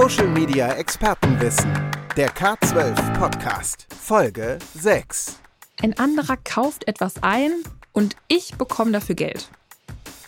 Social Media Expertenwissen. Der K12 Podcast. Folge 6. Ein anderer kauft etwas ein und ich bekomme dafür Geld.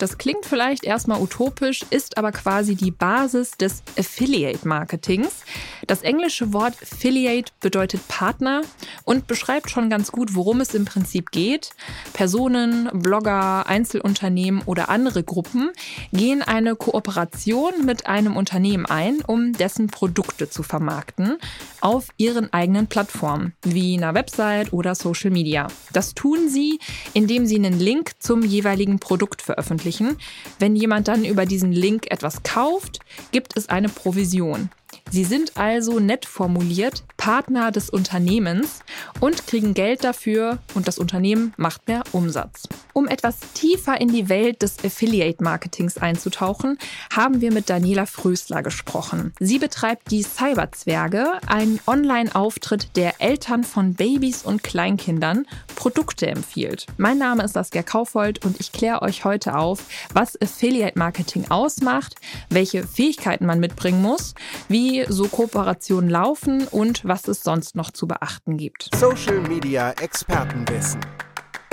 Das klingt vielleicht erstmal utopisch, ist aber quasi die Basis des Affiliate-Marketings. Das englische Wort Affiliate bedeutet Partner und beschreibt schon ganz gut, worum es im Prinzip geht. Personen, Blogger, Einzelunternehmen oder andere Gruppen gehen eine Kooperation mit einem Unternehmen ein, um dessen Produkte zu vermarkten auf ihren eigenen Plattformen, wie einer Website oder Social Media. Das tun sie, indem sie einen Link zum jeweiligen Produkt veröffentlichen veröffentlichen. Wenn jemand dann über diesen Link etwas kauft, gibt es eine Provision. Sie sind also nett formuliert Partner des Unternehmens und kriegen Geld dafür und das Unternehmen macht mehr Umsatz. Um etwas tiefer in die Welt des Affiliate-Marketings einzutauchen, haben wir mit Daniela Frösler gesprochen. Sie betreibt die Cyberzwerge, einen Online-Auftritt, der Eltern von Babys und Kleinkindern Produkte empfiehlt. Mein Name ist Saskia Kaufold und ich kläre euch heute auf, was Affiliate-Marketing ausmacht, welche Fähigkeiten man mitbringen muss, wie so Kooperationen laufen und was es sonst noch zu beachten gibt. Social Media Expertenwissen.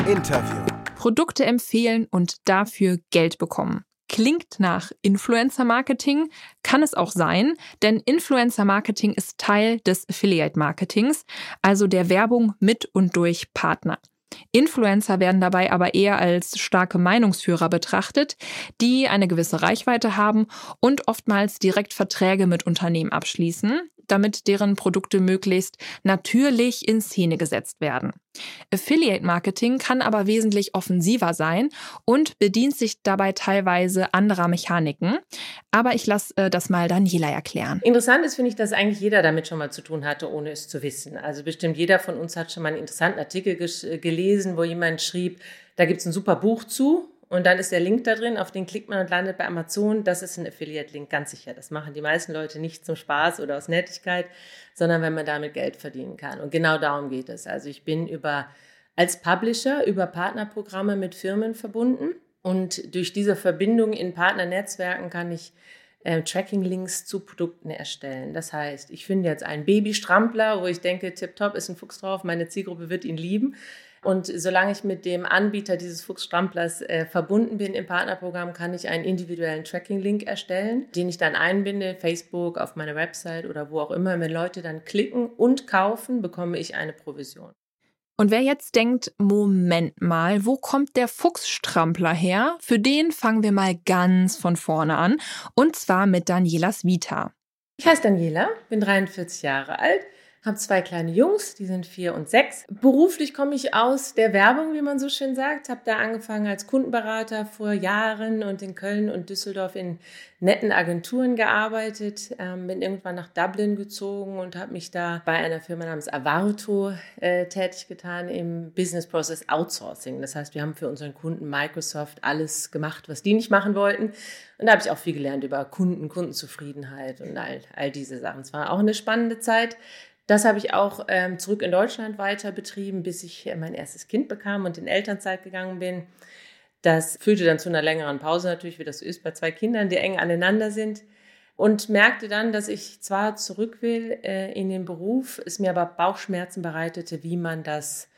Interview. Produkte empfehlen und dafür Geld bekommen. Klingt nach Influencer Marketing, kann es auch sein, denn Influencer Marketing ist Teil des Affiliate Marketings, also der Werbung mit und durch Partner. Influencer werden dabei aber eher als starke Meinungsführer betrachtet, die eine gewisse Reichweite haben und oftmals direkt Verträge mit Unternehmen abschließen damit deren Produkte möglichst natürlich in Szene gesetzt werden. Affiliate Marketing kann aber wesentlich offensiver sein und bedient sich dabei teilweise anderer Mechaniken. Aber ich lasse äh, das mal Daniela erklären. Interessant ist, finde ich, dass eigentlich jeder damit schon mal zu tun hatte, ohne es zu wissen. Also bestimmt jeder von uns hat schon mal einen interessanten Artikel gelesen, wo jemand schrieb, da gibt es ein super Buch zu und dann ist der Link da drin, auf den klickt man und landet bei Amazon. Das ist ein Affiliate-Link, ganz sicher. Das machen die meisten Leute nicht zum Spaß oder aus Nettigkeit, sondern wenn man damit Geld verdienen kann. Und genau darum geht es. Also ich bin über, als Publisher über Partnerprogramme mit Firmen verbunden. Und durch diese Verbindung in Partnernetzwerken kann ich äh, Tracking-Links zu Produkten erstellen. Das heißt, ich finde jetzt einen Babystrampler, wo ich denke, tipptopp ist ein Fuchs drauf, meine Zielgruppe wird ihn lieben. Und solange ich mit dem Anbieter dieses Fuchsstamplers äh, verbunden bin im Partnerprogramm, kann ich einen individuellen Tracking-Link erstellen, den ich dann einbinde, Facebook, auf meine Website oder wo auch immer. Wenn Leute dann klicken und kaufen, bekomme ich eine Provision. Und wer jetzt denkt, Moment mal, wo kommt der Fuchsstrampler her? Für den fangen wir mal ganz von vorne an. Und zwar mit Danielas Vita. Ich heiße Daniela, bin 43 Jahre alt, habe zwei kleine Jungs, die sind vier und sechs. Beruflich komme ich aus der Werbung, wie man so schön sagt. Habe da angefangen als Kundenberater vor Jahren und in Köln und Düsseldorf in netten Agenturen gearbeitet. Ähm, bin irgendwann nach Dublin gezogen und habe mich da bei einer Firma namens Avarto äh, tätig getan im Business Process Outsourcing. Das heißt, wir haben für unseren Kunden Microsoft alles gemacht, was die nicht machen wollten. Und da habe ich auch viel gelernt über Kunden, Kundenzufriedenheit und all, all diese Sachen. Es war auch eine spannende Zeit. Das habe ich auch ähm, zurück in Deutschland weiter betrieben, bis ich mein erstes Kind bekam und in Elternzeit gegangen bin. Das führte dann zu einer längeren Pause natürlich, wie das so ist bei zwei Kindern, die eng aneinander sind. Und merkte dann, dass ich zwar zurück will äh, in den Beruf, es mir aber Bauchschmerzen bereitete, wie man das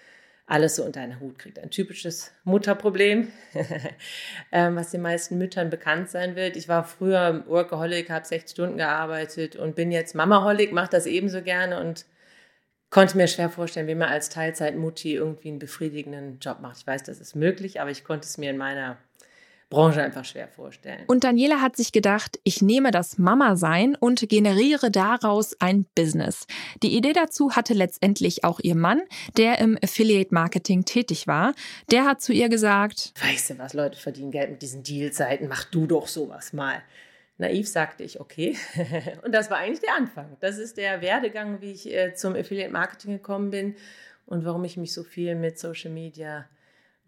alles so unter einen Hut kriegt. Ein typisches Mutterproblem, ähm, was den meisten Müttern bekannt sein wird. Ich war früher Workaholic, habe 60 Stunden gearbeitet und bin jetzt Mamaholic, mache das ebenso gerne und konnte mir schwer vorstellen, wie man als Teilzeitmutti irgendwie einen befriedigenden Job macht. Ich weiß, das ist möglich, aber ich konnte es mir in meiner Branche einfach schwer vorstellen. Und Daniela hat sich gedacht, ich nehme das Mama-Sein und generiere daraus ein Business. Die Idee dazu hatte letztendlich auch ihr Mann, der im Affiliate-Marketing tätig war. Der hat zu ihr gesagt, Weißt du was, Leute verdienen Geld mit diesen Deal-Seiten, mach du doch sowas mal. Naiv sagte ich, okay. und das war eigentlich der Anfang. Das ist der Werdegang, wie ich äh, zum Affiliate-Marketing gekommen bin und warum ich mich so viel mit Social Media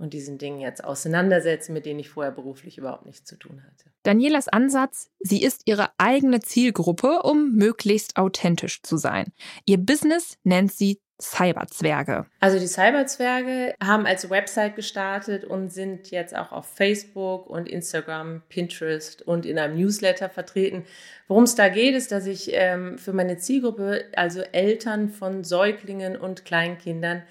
und diesen Dingen jetzt auseinandersetzen, mit denen ich vorher beruflich überhaupt nichts zu tun hatte. Danielas Ansatz, sie ist ihre eigene Zielgruppe, um möglichst authentisch zu sein. Ihr Business nennt sie Cyberzwerge. Also die Cyberzwerge haben als Website gestartet und sind jetzt auch auf Facebook und Instagram, Pinterest und in einem Newsletter vertreten. Worum es da geht, ist, dass ich ähm, für meine Zielgruppe, also Eltern von Säuglingen und Kleinkindern,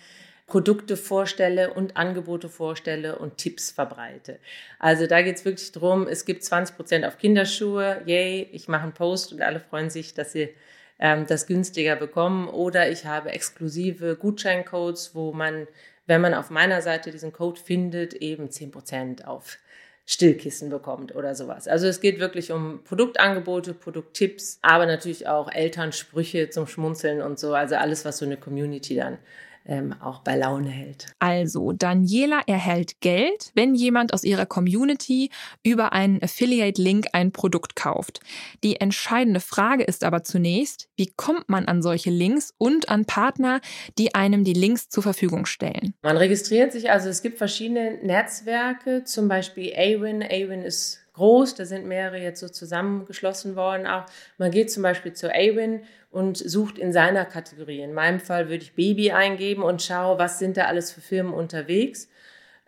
Produkte vorstelle und Angebote vorstelle und Tipps verbreite. Also da geht es wirklich darum, es gibt 20 Prozent auf Kinderschuhe, yay, ich mache einen Post und alle freuen sich, dass sie ähm, das günstiger bekommen. Oder ich habe exklusive Gutscheincodes, wo man, wenn man auf meiner Seite diesen Code findet, eben 10 Prozent auf Stillkissen bekommt oder sowas. Also es geht wirklich um Produktangebote, Produkttipps, aber natürlich auch Elternsprüche zum Schmunzeln und so. Also alles, was so eine Community dann ähm, auch bei Laune hält. Also, Daniela erhält Geld, wenn jemand aus ihrer Community über einen Affiliate-Link ein Produkt kauft. Die entscheidende Frage ist aber zunächst, wie kommt man an solche Links und an Partner, die einem die Links zur Verfügung stellen? Man registriert sich, also es gibt verschiedene Netzwerke, zum Beispiel Awin. Awin ist groß, da sind mehrere jetzt so zusammengeschlossen worden auch. Man geht zum Beispiel zu Awin und sucht in seiner Kategorie. In meinem Fall würde ich Baby eingeben und schaue, was sind da alles für Firmen unterwegs.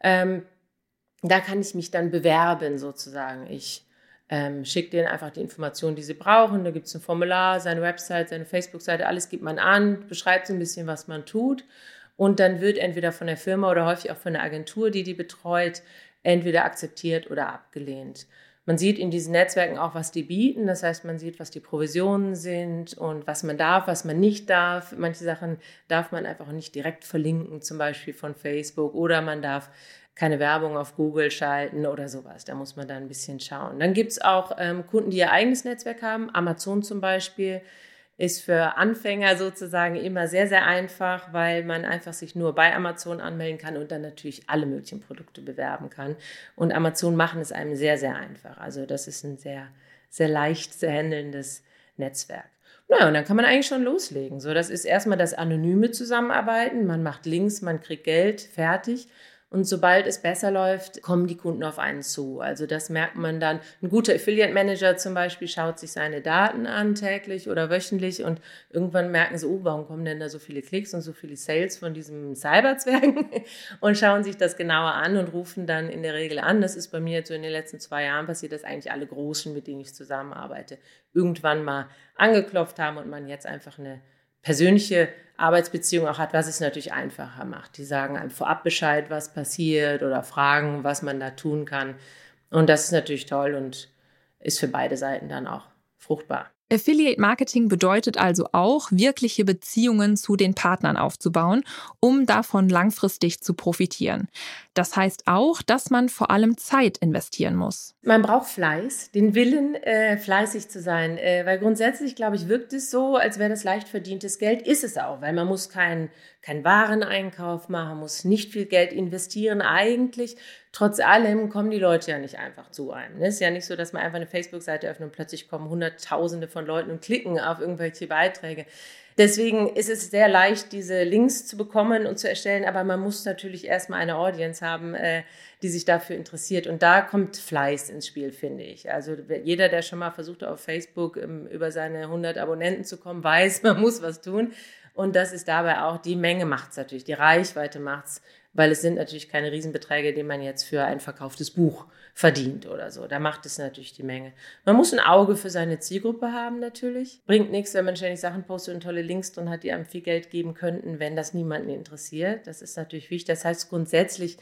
Ähm, da kann ich mich dann bewerben sozusagen. Ich ähm, schicke denen einfach die Informationen, die sie brauchen. Da gibt es ein Formular, seine Website, seine Facebook-Seite, alles gibt man an, beschreibt so ein bisschen, was man tut. Und dann wird entweder von der Firma oder häufig auch von der Agentur, die die betreut, entweder akzeptiert oder abgelehnt. Man sieht in diesen Netzwerken auch, was die bieten. Das heißt, man sieht, was die Provisionen sind und was man darf, was man nicht darf. Manche Sachen darf man einfach nicht direkt verlinken, zum Beispiel von Facebook, oder man darf keine Werbung auf Google schalten oder sowas. Da muss man dann ein bisschen schauen. Dann gibt es auch ähm, Kunden, die ihr eigenes Netzwerk haben. Amazon zum Beispiel ist für Anfänger sozusagen immer sehr, sehr einfach, weil man einfach sich nur bei Amazon anmelden kann und dann natürlich alle möglichen Produkte bewerben kann. Und Amazon machen es einem sehr, sehr einfach. Also das ist ein sehr, sehr leicht zu handelndes Netzwerk. Naja, und dann kann man eigentlich schon loslegen. So, das ist erstmal das anonyme Zusammenarbeiten. Man macht Links, man kriegt Geld, fertig. Und sobald es besser läuft, kommen die Kunden auf einen zu. Also das merkt man dann. Ein guter Affiliate Manager zum Beispiel schaut sich seine Daten an täglich oder wöchentlich und irgendwann merken sie, oh, warum kommen denn da so viele Klicks und so viele Sales von diesem Cyberzwergen und schauen sich das genauer an und rufen dann in der Regel an. Das ist bei mir jetzt so in den letzten zwei Jahren passiert, dass eigentlich alle Großen, mit denen ich zusammenarbeite, irgendwann mal angeklopft haben und man jetzt einfach eine persönliche Arbeitsbeziehung auch hat, was es natürlich einfacher macht. Die sagen einem vorab Bescheid, was passiert oder fragen, was man da tun kann. Und das ist natürlich toll und ist für beide Seiten dann auch fruchtbar. Affiliate Marketing bedeutet also auch, wirkliche Beziehungen zu den Partnern aufzubauen, um davon langfristig zu profitieren. Das heißt auch, dass man vor allem Zeit investieren muss. Man braucht Fleiß, den Willen, äh, fleißig zu sein, äh, weil grundsätzlich, glaube ich, wirkt es so, als wäre das leicht verdientes Geld. Ist es auch, weil man muss keinen kein Wareneinkauf machen, muss nicht viel Geld investieren eigentlich. Trotz allem kommen die Leute ja nicht einfach zu einem. Es ist ja nicht so, dass man einfach eine Facebook-Seite öffnet und plötzlich kommen Hunderttausende von Leuten und klicken auf irgendwelche Beiträge. Deswegen ist es sehr leicht, diese Links zu bekommen und zu erstellen, aber man muss natürlich erstmal eine Audience haben, äh, die sich dafür interessiert. Und da kommt Fleiß ins Spiel, finde ich. Also jeder, der schon mal versucht, auf Facebook ähm, über seine 100 Abonnenten zu kommen, weiß, man muss was tun. Und das ist dabei auch, die Menge macht es natürlich, die Reichweite macht es, weil es sind natürlich keine Riesenbeträge, die man jetzt für ein verkauftes Buch verdient oder so. Da macht es natürlich die Menge. Man muss ein Auge für seine Zielgruppe haben natürlich. Bringt nichts, wenn man ständig Sachen postet und tolle Links drin hat, die einem viel Geld geben könnten, wenn das niemanden interessiert. Das ist natürlich wichtig. Das heißt, grundsätzlich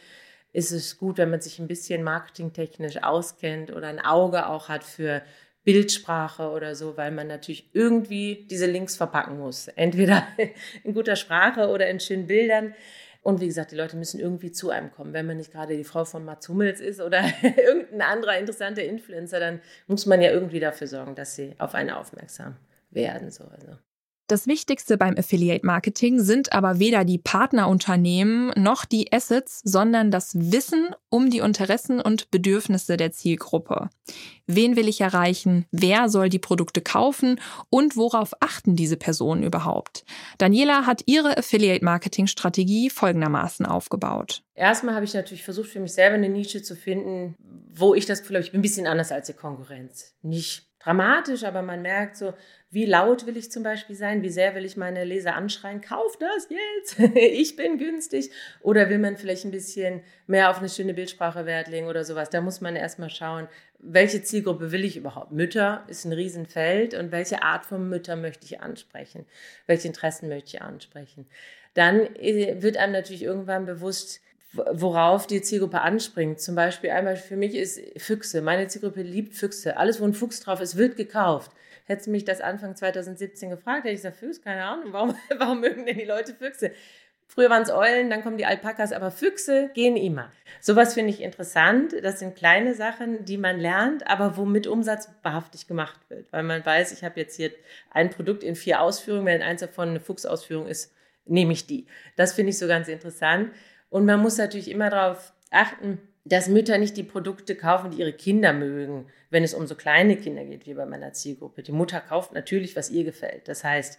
ist es gut, wenn man sich ein bisschen marketingtechnisch auskennt oder ein Auge auch hat für Bildsprache oder so, weil man natürlich irgendwie diese Links verpacken muss. Entweder in guter Sprache oder in schönen Bildern. Und wie gesagt, die Leute müssen irgendwie zu einem kommen. Wenn man nicht gerade die Frau von Mats Hummels ist oder irgendein anderer interessanter Influencer, dann muss man ja irgendwie dafür sorgen, dass sie auf einen aufmerksam werden. So, also. Das Wichtigste beim Affiliate Marketing sind aber weder die Partnerunternehmen noch die Assets, sondern das Wissen um die Interessen und Bedürfnisse der Zielgruppe. Wen will ich erreichen? Wer soll die Produkte kaufen? Und worauf achten diese Personen überhaupt? Daniela hat ihre Affiliate Marketing Strategie folgendermaßen aufgebaut. Erstmal habe ich natürlich versucht, für mich selber eine Nische zu finden, wo ich das Gefühl habe, ich bin ein bisschen anders als die Konkurrenz. Nicht dramatisch, aber man merkt so, wie laut will ich zum Beispiel sein, wie sehr will ich meine Leser anschreien, kauf das jetzt, ich bin günstig. Oder will man vielleicht ein bisschen mehr auf eine schöne Bildsprache Wert legen oder sowas. Da muss man erstmal schauen, welche Zielgruppe will ich überhaupt? Mütter ist ein Riesenfeld und welche Art von Mütter möchte ich ansprechen? Welche Interessen möchte ich ansprechen? Dann äh, wird einem natürlich irgendwann bewusst, worauf die Zielgruppe anspringt. Zum Beispiel einmal für mich ist Füchse. Meine Zielgruppe liebt Füchse. Alles, wo ein Fuchs drauf ist, wird gekauft. Hättest du mich das Anfang 2017 gefragt, hätte ich gesagt, Füchse, keine Ahnung, warum, warum mögen denn die Leute Füchse? Früher waren es Eulen, dann kommen die Alpakas, aber Füchse gehen immer. Sowas finde ich interessant. Das sind kleine Sachen, die man lernt, aber womit Umsatz wahrhaftig gemacht wird. Weil man weiß, ich habe jetzt hier ein Produkt in vier Ausführungen, wenn eins davon eine Fuchsausführung ist, nehme ich die. Das finde ich so ganz interessant. Und man muss natürlich immer darauf achten, dass Mütter nicht die Produkte kaufen, die ihre Kinder mögen, wenn es um so kleine Kinder geht, wie bei meiner Zielgruppe. Die Mutter kauft natürlich, was ihr gefällt. Das heißt,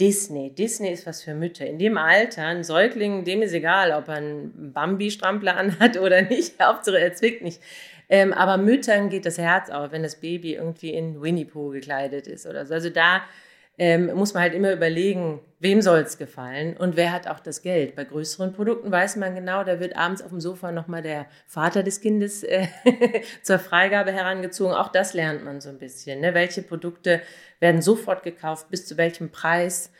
Disney. Disney ist was für Mütter. In dem Alter, ein Säugling, dem ist egal, ob er einen Bambi-Strampler anhat oder nicht. Hauptsache, er zwickt nicht. Ähm, aber Müttern geht das Herz auf, wenn das Baby irgendwie in Winnie Pooh gekleidet ist oder so. Also da ähm, muss man halt immer überlegen, wem soll es gefallen und wer hat auch das Geld. Bei größeren Produkten weiß man genau, da wird abends auf dem Sofa nochmal der Vater des Kindes äh, zur Freigabe herangezogen. Auch das lernt man so ein bisschen. Ne? Welche Produkte werden sofort gekauft, bis zu welchem Preis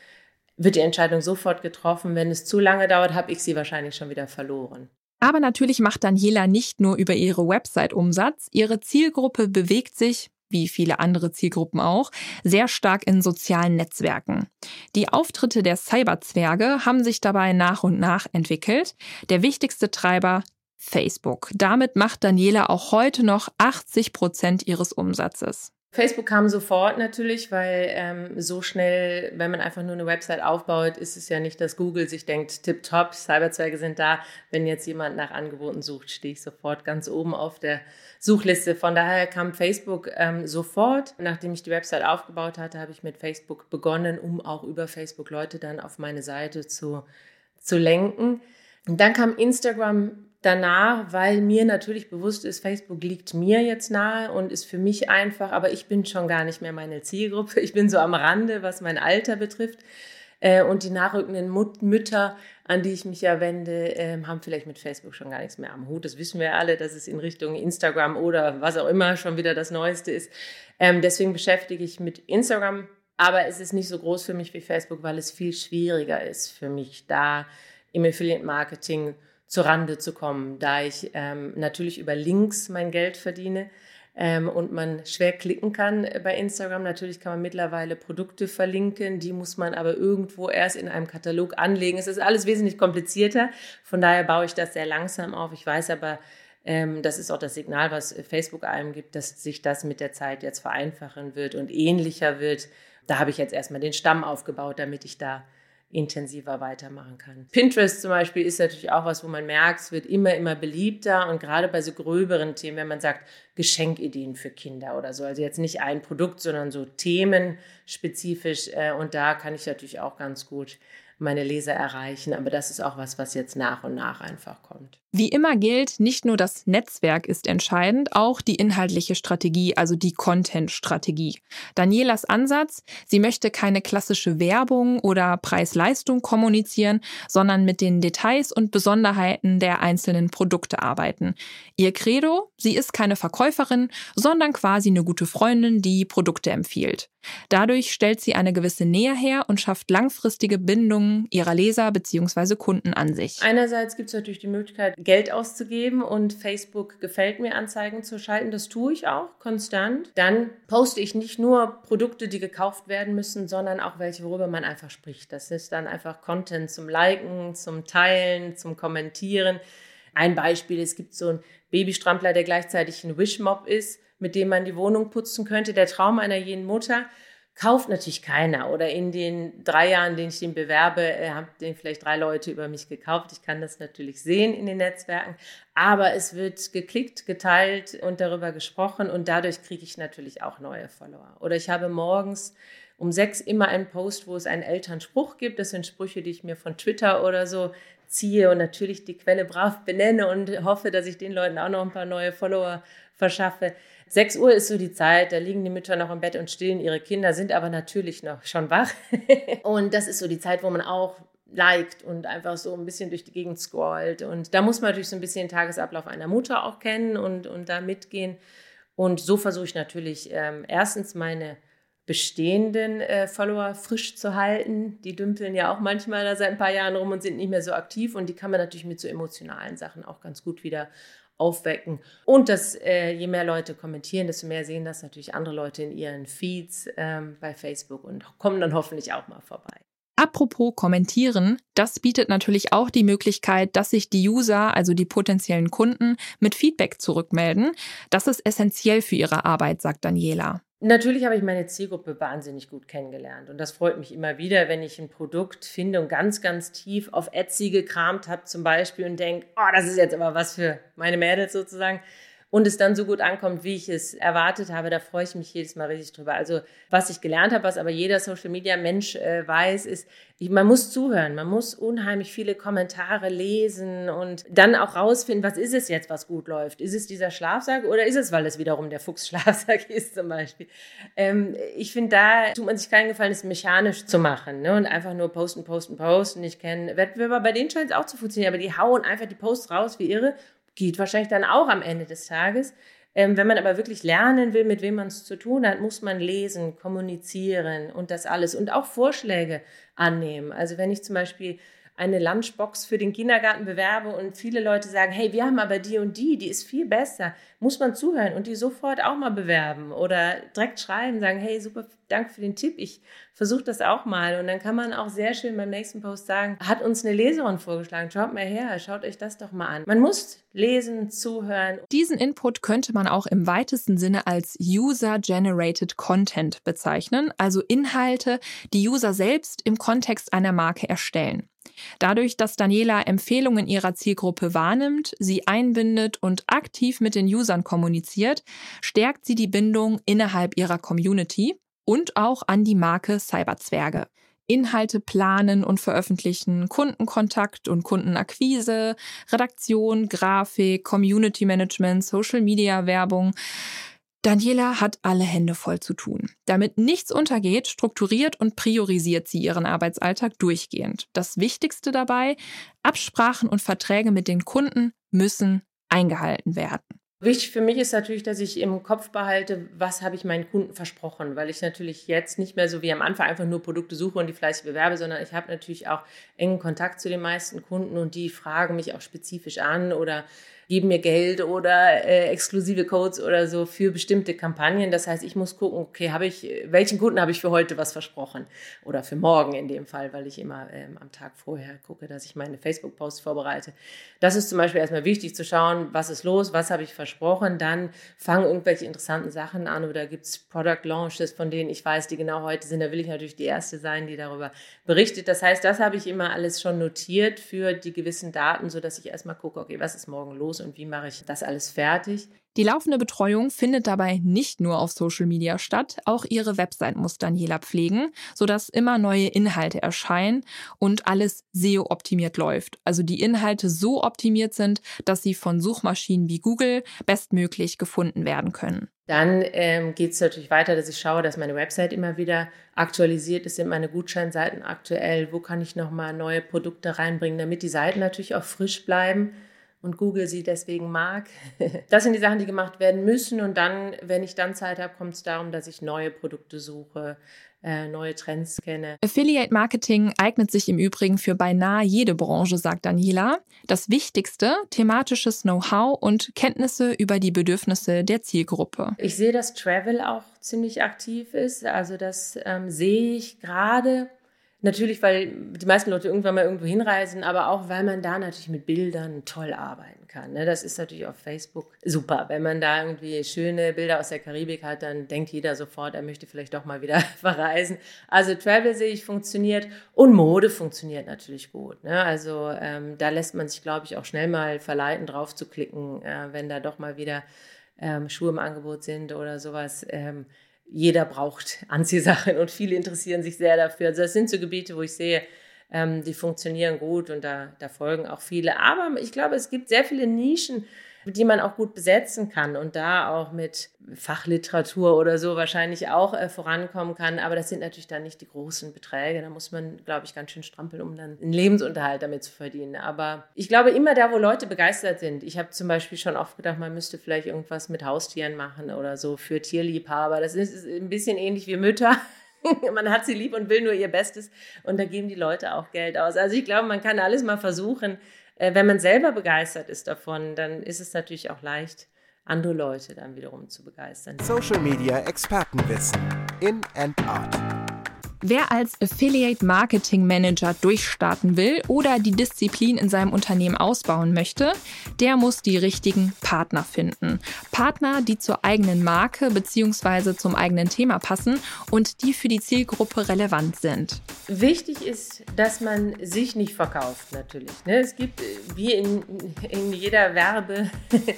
wird die Entscheidung sofort getroffen. Wenn es zu lange dauert, habe ich sie wahrscheinlich schon wieder verloren. Aber natürlich macht Daniela nicht nur über ihre Website Umsatz. Ihre Zielgruppe bewegt sich wie viele andere Zielgruppen auch, sehr stark in sozialen Netzwerken. Die Auftritte der Cyberzwerge haben sich dabei nach und nach entwickelt. Der wichtigste Treiber Facebook. Damit macht Daniela auch heute noch 80 Prozent ihres Umsatzes. Facebook kam sofort natürlich, weil ähm, so schnell, wenn man einfach nur eine Website aufbaut, ist es ja nicht, dass Google sich denkt, tipptopp, Cyberzweige sind da. Wenn jetzt jemand nach Angeboten sucht, stehe ich sofort ganz oben auf der Suchliste. Von daher kam Facebook ähm, sofort. Nachdem ich die Website aufgebaut hatte, habe ich mit Facebook begonnen, um auch über Facebook Leute dann auf meine Seite zu, zu lenken. Und dann kam Instagram danach, weil mir natürlich bewusst ist, Facebook liegt mir jetzt nahe und ist für mich einfach, aber ich bin schon gar nicht mehr meine Zielgruppe. Ich bin so am Rande, was mein Alter betrifft. Äh, und die nachrückenden Mütter, an die ich mich ja wende, ähm, haben vielleicht mit Facebook schon gar nichts mehr am Hut. Das wissen wir alle, dass es in Richtung Instagram oder was auch immer schon wieder das Neueste ist. Ähm, deswegen beschäftige ich mit Instagram, aber es ist nicht so groß für mich wie Facebook, weil es viel schwieriger ist für mich, da im Affiliate-Marketing zur Rande zu kommen, da ich ähm, natürlich über Links mein Geld verdiene ähm, und man schwer klicken kann bei Instagram. Natürlich kann man mittlerweile Produkte verlinken, die muss man aber irgendwo erst in einem Katalog anlegen. Es ist alles wesentlich komplizierter, von daher baue ich das sehr langsam auf. Ich weiß aber, ähm, das ist auch das Signal, was Facebook einem gibt, dass sich das mit der Zeit jetzt vereinfachen wird und ähnlicher wird. Da habe ich jetzt erstmal den Stamm aufgebaut, damit ich da intensiver weitermachen kann. Pinterest zum Beispiel ist natürlich auch was, wo man merkt, es wird immer, immer beliebter und gerade bei so gröberen Themen, wenn man sagt, Geschenkideen für Kinder oder so, also jetzt nicht ein Produkt, sondern so themenspezifisch äh, und da kann ich natürlich auch ganz gut meine Leser erreichen. Aber das ist auch was, was jetzt nach und nach einfach kommt. Wie immer gilt, nicht nur das Netzwerk ist entscheidend, auch die inhaltliche Strategie, also die Content-Strategie. Danielas Ansatz, sie möchte keine klassische Werbung oder Preis-Leistung kommunizieren, sondern mit den Details und Besonderheiten der einzelnen Produkte arbeiten. Ihr Credo, sie ist keine Verkäuferin, sondern quasi eine gute Freundin, die Produkte empfiehlt. Dadurch stellt sie eine gewisse Nähe her und schafft langfristige Bindungen ihrer Leser bzw. Kunden an sich. Einerseits gibt es natürlich die Möglichkeit, Geld auszugeben und Facebook gefällt mir Anzeigen zu schalten. Das tue ich auch konstant. Dann poste ich nicht nur Produkte, die gekauft werden müssen, sondern auch welche, worüber man einfach spricht. Das ist dann einfach Content zum Liken, zum Teilen, zum Kommentieren. Ein Beispiel, es gibt so einen Babystrampler, der gleichzeitig ein Wishmob ist mit dem man die Wohnung putzen könnte. Der Traum einer jeden Mutter kauft natürlich keiner. Oder in den drei Jahren, den ich den bewerbe, äh, haben den vielleicht drei Leute über mich gekauft. Ich kann das natürlich sehen in den Netzwerken. Aber es wird geklickt, geteilt und darüber gesprochen und dadurch kriege ich natürlich auch neue Follower. Oder ich habe morgens um sechs immer einen Post, wo es einen Elternspruch gibt. Das sind Sprüche, die ich mir von Twitter oder so ziehe und natürlich die Quelle brav benenne und hoffe, dass ich den Leuten auch noch ein paar neue Follower verschaffe. 6 Uhr ist so die Zeit, da liegen die Mütter noch im Bett und stillen ihre Kinder, sind aber natürlich noch schon wach. und das ist so die Zeit, wo man auch liked und einfach so ein bisschen durch die Gegend scrollt. Und da muss man natürlich so ein bisschen den Tagesablauf einer Mutter auch kennen und, und da mitgehen. Und so versuche ich natürlich ähm, erstens meine bestehenden äh, Follower frisch zu halten. Die dümpeln ja auch manchmal da seit ein paar Jahren rum und sind nicht mehr so aktiv und die kann man natürlich mit so emotionalen Sachen auch ganz gut wieder aufwecken. Und dass äh, je mehr Leute kommentieren, desto mehr sehen das natürlich andere Leute in ihren Feeds ähm, bei Facebook und kommen dann hoffentlich auch mal vorbei. Apropos kommentieren, das bietet natürlich auch die Möglichkeit, dass sich die User, also die potenziellen Kunden, mit Feedback zurückmelden. Das ist essentiell für ihre Arbeit, sagt Daniela. Natürlich habe ich meine Zielgruppe wahnsinnig gut kennengelernt und das freut mich immer wieder, wenn ich ein Produkt finde und ganz, ganz tief auf Etsy gekramt habe zum Beispiel und denke, oh, das ist jetzt aber was für meine Mädels sozusagen und es dann so gut ankommt, wie ich es erwartet habe, da freue ich mich jedes Mal richtig drüber. Also was ich gelernt habe, was aber jeder Social Media Mensch äh, weiß, ist, ich, man muss zuhören, man muss unheimlich viele Kommentare lesen und dann auch rausfinden, was ist es jetzt, was gut läuft? Ist es dieser Schlafsack oder ist es, weil es wiederum der Fuchsschlafsack ist zum Beispiel? Ähm, ich finde, da tut man sich keinen Gefallen, es mechanisch zu machen ne? und einfach nur posten, posten, posten. Ich kenne Wettbewerber, bei denen scheint es auch zu funktionieren, aber die hauen einfach die Posts raus wie irre geht wahrscheinlich dann auch am Ende des Tages. Ähm, wenn man aber wirklich lernen will, mit wem man es zu tun hat, muss man lesen, kommunizieren und das alles und auch Vorschläge annehmen. Also wenn ich zum Beispiel eine Lunchbox für den Kindergarten bewerbe und viele Leute sagen, hey, wir haben aber die und die, die ist viel besser, muss man zuhören und die sofort auch mal bewerben oder direkt schreiben, sagen, hey, super, danke für den Tipp, ich versuche das auch mal. Und dann kann man auch sehr schön beim nächsten Post sagen, hat uns eine Leserin vorgeschlagen, schaut mal her, schaut euch das doch mal an. Man muss lesen, zuhören. Diesen Input könnte man auch im weitesten Sinne als User-Generated Content bezeichnen, also Inhalte, die User selbst im Kontext einer Marke erstellen. Dadurch, dass Daniela Empfehlungen ihrer Zielgruppe wahrnimmt, sie einbindet und aktiv mit den Usern kommuniziert, stärkt sie die Bindung innerhalb ihrer Community und auch an die Marke Cyberzwerge. Inhalte planen und veröffentlichen, Kundenkontakt und Kundenakquise, Redaktion, Grafik, Community Management, Social Media Werbung. Daniela hat alle Hände voll zu tun. Damit nichts untergeht, strukturiert und priorisiert sie ihren Arbeitsalltag durchgehend. Das Wichtigste dabei, Absprachen und Verträge mit den Kunden müssen eingehalten werden. Wichtig für mich ist natürlich, dass ich im Kopf behalte, was habe ich meinen Kunden versprochen, weil ich natürlich jetzt nicht mehr so wie am Anfang einfach nur Produkte suche und die fleißig bewerbe, sondern ich habe natürlich auch engen Kontakt zu den meisten Kunden und die fragen mich auch spezifisch an oder geben mir Geld oder äh, exklusive Codes oder so für bestimmte Kampagnen. Das heißt, ich muss gucken, okay, habe ich, welchen Kunden habe ich für heute was versprochen oder für morgen in dem Fall, weil ich immer ähm, am Tag vorher gucke, dass ich meine Facebook-Posts vorbereite. Das ist zum Beispiel erstmal wichtig zu schauen, was ist los, was habe ich versprochen. Dann fangen irgendwelche interessanten Sachen an oder gibt es Product Launches, von denen ich weiß, die genau heute sind. Da will ich natürlich die Erste sein, die darüber berichtet. Das heißt, das habe ich immer alles schon notiert für die gewissen Daten, sodass ich erstmal gucke, okay, was ist morgen los und wie mache ich das alles fertig. Die laufende Betreuung findet dabei nicht nur auf Social Media statt, auch ihre Website muss Daniela pflegen, sodass immer neue Inhalte erscheinen und alles SEO-optimiert läuft. Also die Inhalte so optimiert sind, dass sie von Suchmaschinen wie Google bestmöglich gefunden werden können. Dann ähm, geht es natürlich weiter, dass ich schaue, dass meine Website immer wieder aktualisiert ist, sind meine Gutscheinseiten aktuell, wo kann ich nochmal neue Produkte reinbringen, damit die Seiten natürlich auch frisch bleiben und Google sie deswegen mag. Das sind die Sachen, die gemacht werden müssen. Und dann, wenn ich dann Zeit habe, kommt es darum, dass ich neue Produkte suche, äh, neue Trends kenne. Affiliate Marketing eignet sich im Übrigen für beinahe jede Branche, sagt Daniela. Das Wichtigste, thematisches Know-how und Kenntnisse über die Bedürfnisse der Zielgruppe. Ich sehe, dass Travel auch ziemlich aktiv ist. Also das ähm, sehe ich gerade Natürlich, weil die meisten Leute irgendwann mal irgendwo hinreisen, aber auch, weil man da natürlich mit Bildern toll arbeiten kann. Ne? Das ist natürlich auf Facebook super. Wenn man da irgendwie schöne Bilder aus der Karibik hat, dann denkt jeder sofort, er möchte vielleicht doch mal wieder verreisen. Also Travel sehe ich funktioniert und Mode funktioniert natürlich gut. Ne? Also ähm, da lässt man sich, glaube ich, auch schnell mal verleiten, drauf zu klicken, äh, wenn da doch mal wieder ähm, Schuhe im Angebot sind oder sowas. Ähm, jeder braucht Anziehsachen und viele interessieren sich sehr dafür. Also das sind so Gebiete, wo ich sehe, ähm, die funktionieren gut und da, da folgen auch viele. Aber ich glaube, es gibt sehr viele Nischen, die man auch gut besetzen kann und da auch mit Fachliteratur oder so wahrscheinlich auch äh, vorankommen kann. Aber das sind natürlich dann nicht die großen Beträge. Da muss man, glaube ich, ganz schön strampeln, um dann einen Lebensunterhalt damit zu verdienen. Aber ich glaube, immer da, wo Leute begeistert sind. Ich habe zum Beispiel schon oft gedacht, man müsste vielleicht irgendwas mit Haustieren machen oder so für Tierliebhaber. Das ist ein bisschen ähnlich wie Mütter. man hat sie lieb und will nur ihr Bestes und da geben die Leute auch Geld aus. Also ich glaube, man kann alles mal versuchen. Äh, wenn man selber begeistert ist davon, dann ist es natürlich auch leicht, andere Leute dann wiederum zu begeistern. Social Media Expertenwissen in and out. Wer als Affiliate Marketing Manager durchstarten will oder die Disziplin in seinem Unternehmen ausbauen möchte, der muss die richtigen Partner finden. Partner, die zur eigenen Marke bzw. zum eigenen Thema passen und die für die Zielgruppe relevant sind. Wichtig ist, dass man sich nicht verkauft, natürlich. Ne? Es gibt, wie in, in jeder Werbe,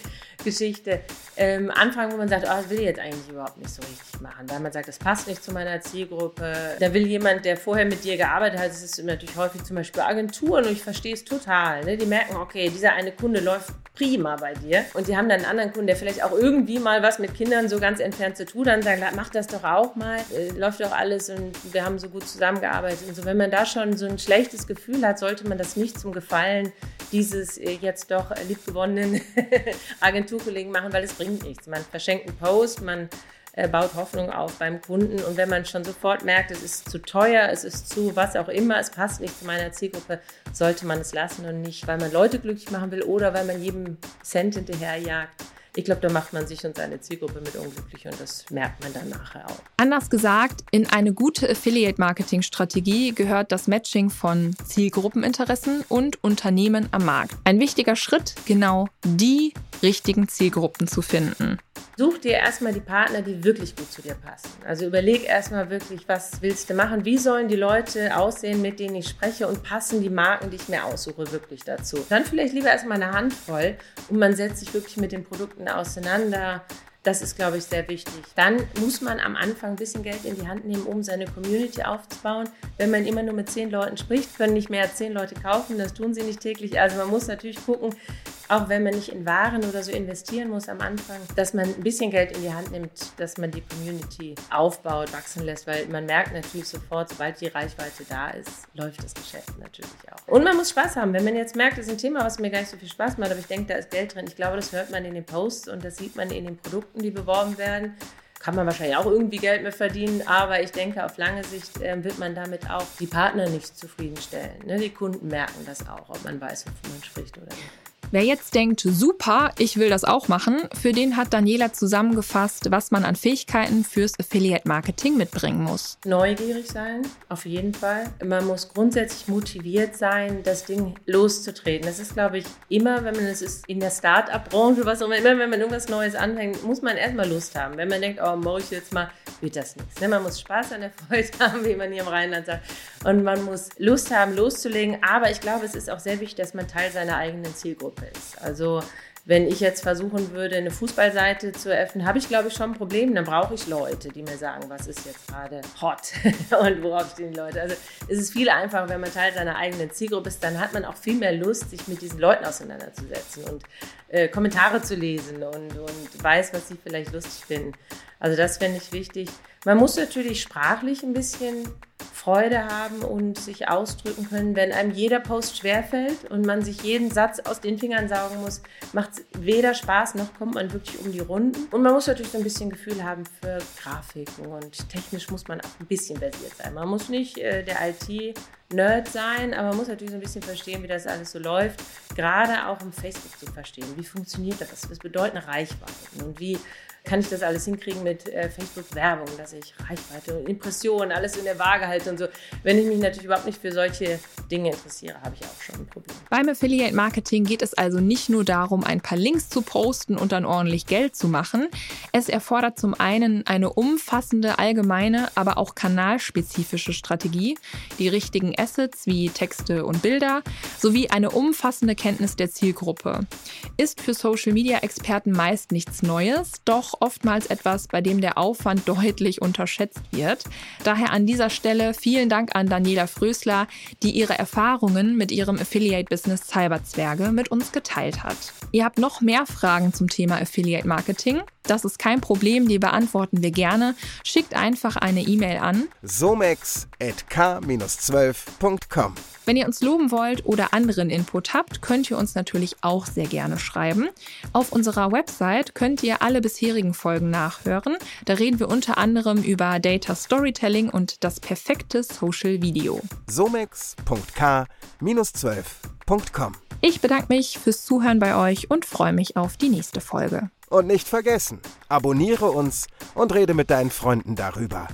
Geschichte. Ähm, Anfragen, wo man sagt, oh, das will ich jetzt eigentlich überhaupt nicht so richtig machen, weil man sagt, das passt nicht zu meiner Zielgruppe. Da will jemand, der vorher mit dir gearbeitet hat, das ist natürlich häufig zum Beispiel Agenturen und ich verstehe es total. Ne? Die merken, okay, dieser eine Kunde läuft prima bei dir und die haben dann einen anderen Kunden, der vielleicht auch irgendwie mal was mit Kindern so ganz entfernt zu tun hat und sagen, mach das doch auch mal, äh, läuft doch alles und wir haben so gut zusammengearbeitet und so. Wenn man da schon so ein schlechtes Gefühl hat, sollte man das nicht zum Gefallen dieses äh, jetzt doch liebgewonnenen Agenturkollegen machen, weil es bringt nichts. Man verschenkt einen Post, man äh, baut Hoffnung auf beim Kunden und wenn man schon sofort merkt, es ist zu teuer, es ist zu was auch immer, es passt nicht zu meiner Zielgruppe, sollte man es lassen und nicht, weil man Leute glücklich machen will oder weil man jedem Cent hinterherjagt ich glaube, da macht man sich und seine Zielgruppe mit unglücklich und das merkt man dann nachher auch. Anders gesagt, in eine gute Affiliate-Marketing-Strategie gehört das Matching von Zielgruppeninteressen und Unternehmen am Markt. Ein wichtiger Schritt, genau die richtigen Zielgruppen zu finden. Such dir erstmal die Partner, die wirklich gut zu dir passen. Also überleg erstmal wirklich, was willst du machen? Wie sollen die Leute aussehen, mit denen ich spreche und passen die Marken, die ich mir aussuche, wirklich dazu? Dann vielleicht lieber erstmal eine Handvoll und man setzt sich wirklich mit den Produkten auseinander. Das ist, glaube ich, sehr wichtig. Dann muss man am Anfang ein bisschen Geld in die Hand nehmen, um seine Community aufzubauen. Wenn man immer nur mit zehn Leuten spricht, können nicht mehr zehn Leute kaufen. Das tun sie nicht täglich. Also man muss natürlich gucken, auch wenn man nicht in Waren oder so investieren muss am Anfang, dass man ein bisschen Geld in die Hand nimmt, dass man die Community aufbaut, wachsen lässt, weil man merkt natürlich sofort, sobald die Reichweite da ist, läuft das Geschäft natürlich auch. Und man muss Spaß haben. Wenn man jetzt merkt, das ist ein Thema, was mir gar nicht so viel Spaß macht, aber ich denke, da ist Geld drin. Ich glaube, das hört man in den Posts und das sieht man in den Produkten, die beworben werden kann man wahrscheinlich auch irgendwie Geld mehr verdienen, aber ich denke, auf lange Sicht äh, wird man damit auch die Partner nicht zufriedenstellen. Ne? Die Kunden merken das auch, ob man weiß, wovon man spricht oder nicht. Wer jetzt denkt, super, ich will das auch machen, für den hat Daniela zusammengefasst, was man an Fähigkeiten fürs Affiliate Marketing mitbringen muss. Neugierig sein, auf jeden Fall. Man muss grundsätzlich motiviert sein, das Ding loszutreten. Das ist, glaube ich, immer, wenn man es in der Start-up-Branche, was auch immer, immer wenn man irgendwas Neues anfängt, muss man erstmal Lust haben. Wenn man denkt, oh, mache ich jetzt mal, wird das nichts. Ne? Man muss Spaß an der Freude haben, wie man hier im Rheinland sagt. Und man muss Lust haben, loszulegen. Aber ich glaube, es ist auch sehr wichtig, dass man Teil seiner eigenen Zielgruppe ist. Also wenn ich jetzt versuchen würde, eine Fußballseite zu eröffnen, habe ich, glaube ich, schon ein Problem. Dann brauche ich Leute, die mir sagen, was ist jetzt gerade hot und worauf stehen die Leute. Also es ist viel einfacher, wenn man Teil seiner eigenen Zielgruppe ist. Dann hat man auch viel mehr Lust, sich mit diesen Leuten auseinanderzusetzen und äh, Kommentare zu lesen und, und weiß, was sie vielleicht lustig finden. Also das fände ich wichtig. Man muss natürlich sprachlich ein bisschen Freude haben und sich ausdrücken können. Wenn einem jeder Post schwerfällt und man sich jeden Satz aus den Fingern saugen muss, macht es weder Spaß noch kommt man wirklich um die Runden. Und man muss natürlich so ein bisschen Gefühl haben für Grafiken und technisch muss man auch ein bisschen versiert sein. Man muss nicht äh, der IT-Nerd sein, aber man muss natürlich so ein bisschen verstehen, wie das alles so läuft. Gerade auch um Facebook zu verstehen. Wie funktioniert das? Was bedeuten Reichweiten? Und wie kann ich das alles hinkriegen mit äh, Facebook-Werbung, dass ich Reichweite und Impressionen, alles in der Waage halte und so. Wenn ich mich natürlich überhaupt nicht für solche Dinge interessiere, habe ich auch schon ein Problem. Beim Affiliate Marketing geht es also nicht nur darum, ein paar Links zu posten und dann ordentlich Geld zu machen. Es erfordert zum einen eine umfassende, allgemeine, aber auch kanalspezifische Strategie, die richtigen Assets wie Texte und Bilder sowie eine umfassende Kenntnis der Zielgruppe. Ist für Social Media Experten meist nichts Neues, doch doch oftmals etwas, bei dem der Aufwand deutlich unterschätzt wird. Daher an dieser Stelle vielen Dank an Daniela Frösler, die ihre Erfahrungen mit ihrem Affiliate-Business Cyberzwerge mit uns geteilt hat. Ihr habt noch mehr Fragen zum Thema Affiliate Marketing? Das ist kein Problem, die beantworten wir gerne. Schickt einfach eine E-Mail an somex.k-12.com. Wenn ihr uns loben wollt oder anderen Input habt, könnt ihr uns natürlich auch sehr gerne schreiben. Auf unserer Website könnt ihr alle bisherigen Folgen nachhören. Da reden wir unter anderem über Data Storytelling und das perfekte Social Video. somex.k-12.com. Ich bedanke mich fürs Zuhören bei euch und freue mich auf die nächste Folge. Und nicht vergessen, abonniere uns und rede mit deinen Freunden darüber.